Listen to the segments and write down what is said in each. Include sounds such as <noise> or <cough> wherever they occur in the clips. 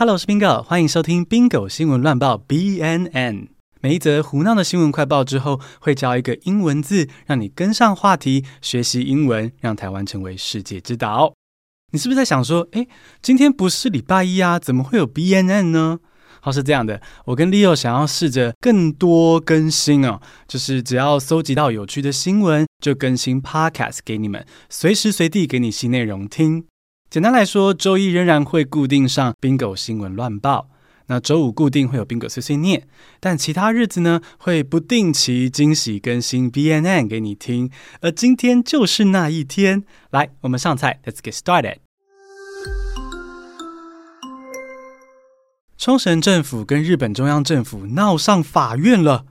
Hello，我是 Bingo，欢迎收听 Bingo 新闻乱报 BNN。每一则胡闹的新闻快报之后，会教一个英文字，让你跟上话题，学习英文，让台湾成为世界之岛。你是不是在想说，诶，今天不是礼拜一啊，怎么会有 BNN 呢？好，是这样的，我跟 Leo 想要试着更多更新哦，就是只要搜集到有趣的新闻，就更新 Podcast 给你们，随时随地给你新内容听。简单来说，周一仍然会固定上 Bingo 新闻乱报，那周五固定会有 Bingo 碎碎念，但其他日子呢，会不定期惊喜更新 BNN 给你听。而今天就是那一天，来，我们上菜，Let's get started。冲绳政府跟日本中央政府闹上法院了，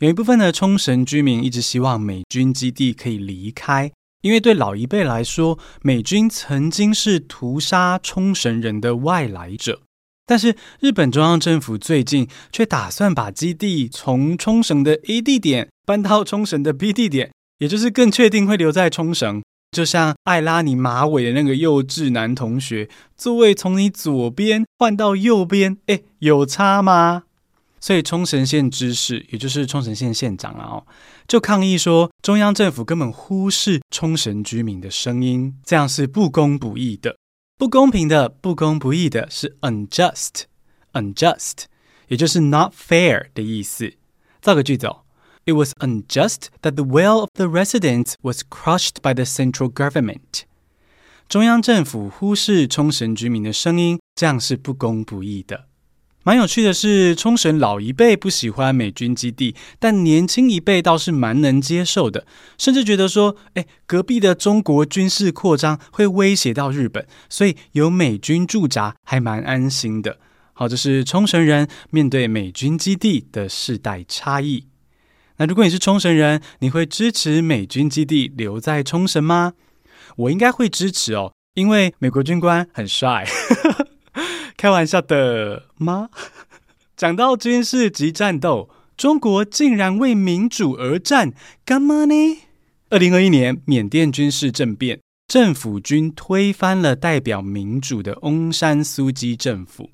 有一部分的冲绳居民一直希望美军基地可以离开。因为对老一辈来说，美军曾经是屠杀冲绳人的外来者，但是日本中央政府最近却打算把基地从冲绳的 A 地点搬到冲绳的 B 地点，也就是更确定会留在冲绳。就像爱拉你马尾的那个幼稚男同学，座位从你左边换到右边，哎，有差吗？所以冲绳县知事，也就是冲绳县县长啊，哦，就抗议说，中央政府根本忽视冲绳居民的声音，这样是不公不义的，不公平的，不公不义的，是 unjust，unjust，也就是 not fair 的意思。造个句子哦，It was unjust that the will of the residents was crushed by the central government。中央政府忽视冲绳居民的声音，这样是不公不义的。蛮有趣的是，冲绳老一辈不喜欢美军基地，但年轻一辈倒是蛮能接受的，甚至觉得说，哎，隔壁的中国军事扩张会威胁到日本，所以有美军驻扎还蛮安心的。好，这是冲绳人面对美军基地的世代差异。那如果你是冲绳人，你会支持美军基地留在冲绳吗？我应该会支持哦，因为美国军官很帅。开玩笑的吗？讲到军事及战斗，中国竟然为民主而战，干嘛呢？二零二一年缅甸军事政变，政府军推翻了代表民主的翁山苏姬政府，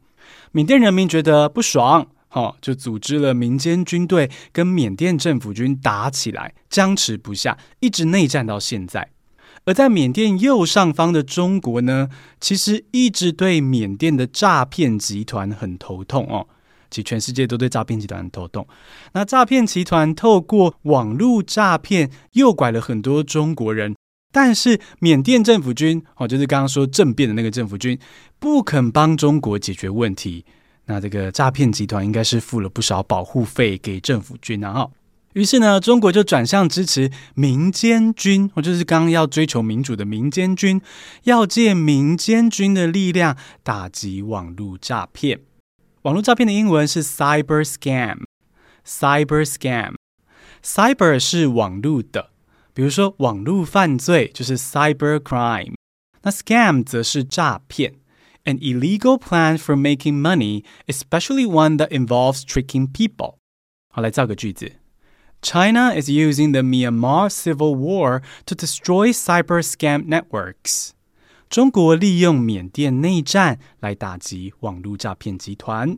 缅甸人民觉得不爽，好，就组织了民间军队跟缅甸政府军打起来，僵持不下，一直内战到现在。而在缅甸右上方的中国呢，其实一直对缅甸的诈骗集团很头痛哦。其实全世界都对诈骗集团很头痛。那诈骗集团透过网络诈骗诱拐了很多中国人，但是缅甸政府军哦，就是刚刚说政变的那个政府军，不肯帮中国解决问题。那这个诈骗集团应该是付了不少保护费给政府军啊。于是呢，中国就转向支持民间军，我就是刚刚要追求民主的民间军，要借民间军的力量打击网络诈骗。网络诈骗的英文是 cyber scam，cyber scam，cyber 是网络的，比如说网络犯罪就是 cyber crime，那 scam 则是诈骗，an illegal plan for making money，especially one that involves tricking people。好，来造个句子。China is using the Myanmar civil war to destroy cyber scam networks. 中国利用缅甸内战来打击网络诈骗集团。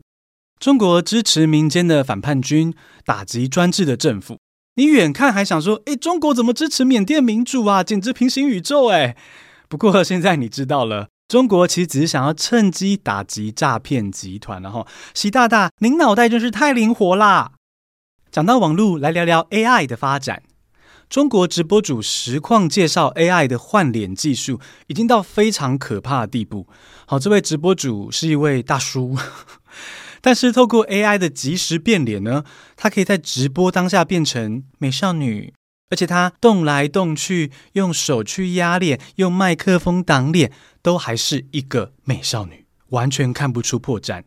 中国支持民间的反叛军，打击专制的政府。你远看还想说，诶，中国怎么支持缅甸民主啊？简直平行宇宙诶。不过现在你知道了，中国其实只是想要趁机打击诈骗集团。然后，习大大，您脑袋真是太灵活啦！讲到网络，来聊聊 AI 的发展。中国直播主实况介绍 AI 的换脸技术，已经到非常可怕的地步。好，这位直播主是一位大叔，<laughs> 但是透过 AI 的即时变脸呢，他可以在直播当下变成美少女，而且他动来动去，用手去压脸，用麦克风挡脸，都还是一个美少女，完全看不出破绽。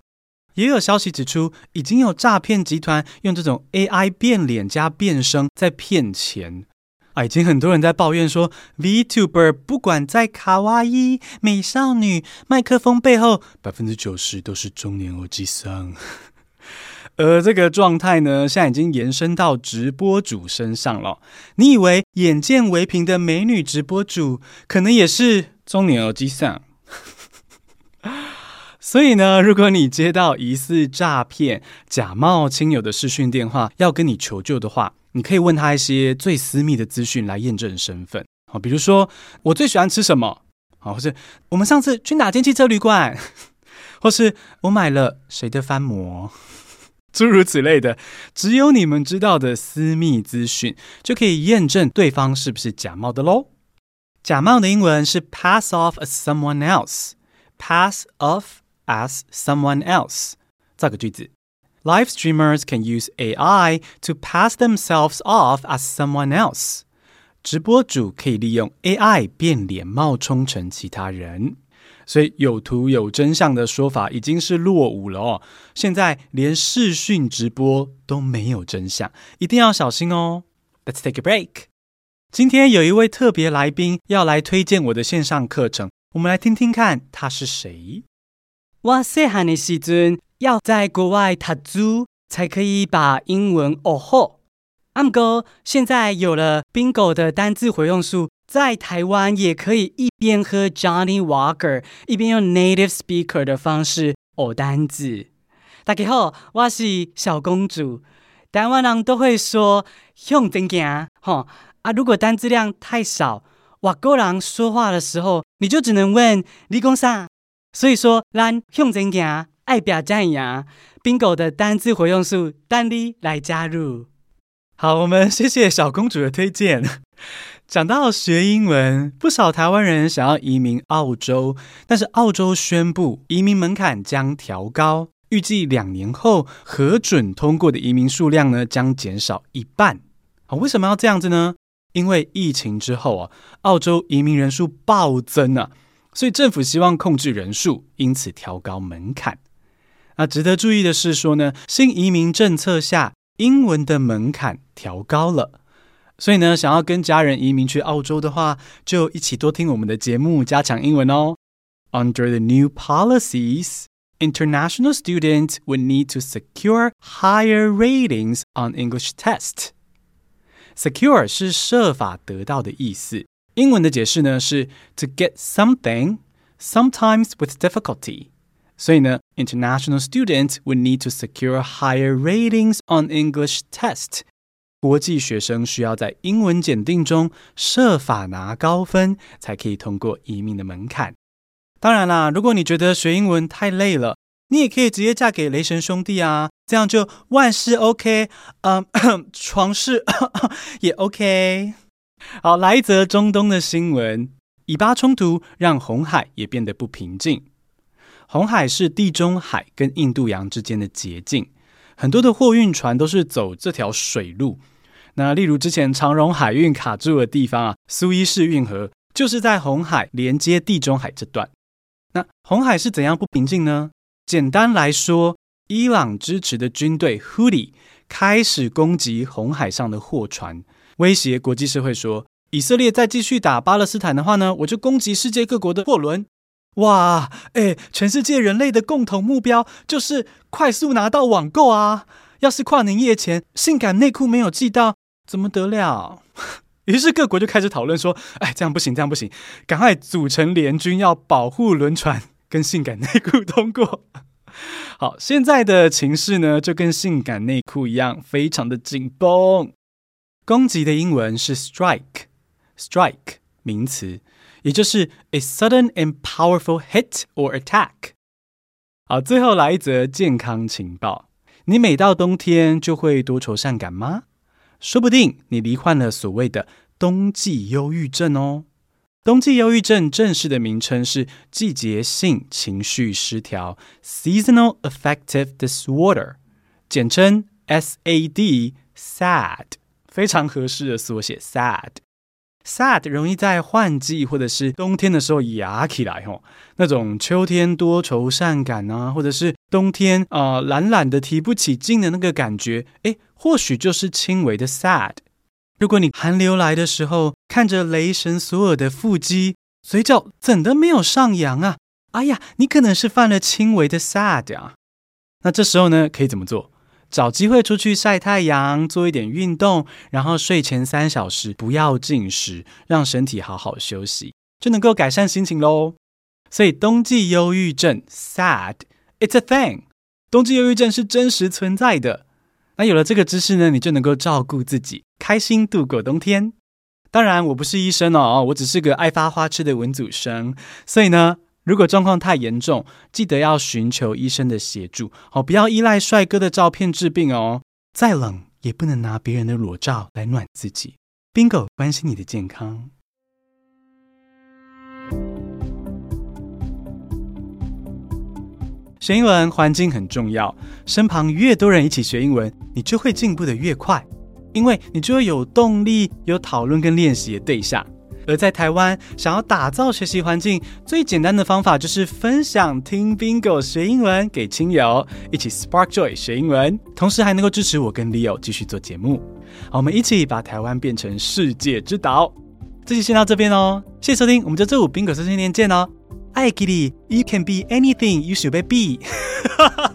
也有消息指出，已经有诈骗集团用这种 AI 变脸加变声在骗钱啊！已经很多人在抱怨说，VTuber 不管在卡哇伊、美少女、麦克风背后，百分之九十都是中年欧吉桑。<laughs> 而这个状态呢，现在已经延伸到直播主身上了。你以为眼见为凭的美女直播主，可能也是中年欧吉桑？所以呢，如果你接到疑似诈骗、假冒亲友的视讯电话，要跟你求救的话，你可以问他一些最私密的资讯来验证身份。好，比如说我最喜欢吃什么？好，或是我们上次去哪间汽车旅馆？<laughs> 或是我买了谁的翻模？<laughs> 诸如此类的，只有你们知道的私密资讯，就可以验证对方是不是假冒的喽。假冒的英文是 pass off as someone else，pass off。As someone else，造个句子：Live streamers can use AI to pass themselves off as someone else。直播主可以利用 AI 变脸冒充成其他人，所以有图有真相的说法已经是落伍了哦。现在连视讯直播都没有真相，一定要小心哦。Let's take a break。今天有一位特别来宾要来推荐我的线上课程，我们来听听看他是谁。我细汉的时阵，要在国外读书才可以把英文学好。阿姆哥，现在有了 Bingo 的单字回用术，在台湾也可以一边喝 Johnny Walker，一边用 Native Speaker 的方式学单字。大家好，我是小公主。台湾人都会说向前行，吼啊！如果单字量太少，外国人说话的时候，你就只能问你讲啥。所以说，咱向前行，爱表赞扬。Bingo 的单字活用术，等你来加入。好，我们谢谢小公主的推荐。<laughs> 讲到学英文，不少台湾人想要移民澳洲，但是澳洲宣布移民门槛将调高，预计两年后核准通过的移民数量呢将减少一半。啊，为什么要这样子呢？因为疫情之后啊，澳洲移民人数暴增啊。所以政府希望控制人数，因此调高门槛。那值得注意的是说呢，新移民政策下，英文的门槛调高了。所以呢，想要跟家人移民去澳洲的话，就一起多听我们的节目，加强英文哦。Under the new policies, international students would need to secure higher ratings on English test. Secure 是设法得到的意思。英文的解释呢是 to get something, sometimes with difficulty。所以呢，international students would need to secure higher ratings on English test。国际学生需要在英文检定中设法拿高分，才可以通过移民的门槛。当然啦，如果你觉得学英文太累了，你也可以直接嫁给雷神兄弟啊，这样就万事 OK，嗯，床事也 OK。好，来一则中东的新闻：以巴冲突让红海也变得不平静。红海是地中海跟印度洋之间的捷径，很多的货运船都是走这条水路。那例如之前长荣海运卡住的地方啊，苏伊士运河就是在红海连接地中海这段。那红海是怎样不平静呢？简单来说，伊朗支持的军队 Houthi 开始攻击红海上的货船。威胁国际社会说，以色列再继续打巴勒斯坦的话呢，我就攻击世界各国的货轮。哇，哎，全世界人类的共同目标就是快速拿到网购啊！要是跨年夜前性感内裤没有寄到，怎么得了？<laughs> 于是各国就开始讨论说，哎，这样不行，这样不行，赶快组成联军，要保护轮船跟性感内裤通过。好，现在的情势呢，就跟性感内裤一样，非常的紧绷。攻击的英文是 strike，strike 名词，也就是 a sudden and powerful hit or attack。好，最后来一则健康情报：你每到冬天就会多愁善感吗？说不定你罹患了所谓的冬季忧郁症哦。冬季忧郁症正式的名称是季节性情绪失调 （seasonal affective disorder），简称 SAD，SAD。非常合适的缩写，sad，sad 容易在换季或者是冬天的时候压起来吼，那种秋天多愁善感啊，或者是冬天啊、呃、懒懒的提不起劲的那个感觉，诶，或许就是轻微的 sad。如果你寒流来的时候，看着雷神索尔的腹肌，嘴角怎的没有上扬啊？哎呀，你可能是犯了轻微的 sad 啊。那这时候呢，可以怎么做？找机会出去晒太阳，做一点运动，然后睡前三小时不要进食，让身体好好休息，就能够改善心情喽。所以冬季忧郁症 sad，it's a thing。冬季忧郁症是真实存在的。那有了这个知识呢，你就能够照顾自己，开心度过冬天。当然，我不是医生哦，我只是个爱发花痴的文组生。所以呢，如果状况太严重，记得要寻求医生的协助，好，不要依赖帅哥的照片治病哦。再冷也不能拿别人的裸照来暖自己。Bingo，关心你的健康。学英文环境很重要，身旁越多人一起学英文，你就会进步得越快，因为你就会有动力、有讨论跟练习的对象。而在台湾，想要打造学习环境，最简单的方法就是分享听 Bingo 学英文给亲友，一起 Spark Joy 学英文，同时还能够支持我跟 Leo 继续做节目。好，我们一起把台湾变成世界之岛。这期先到这边哦，谢谢收听，我们就周五 Bingo 说新年见哦。爱给你，You can be anything you should be。 <laughs>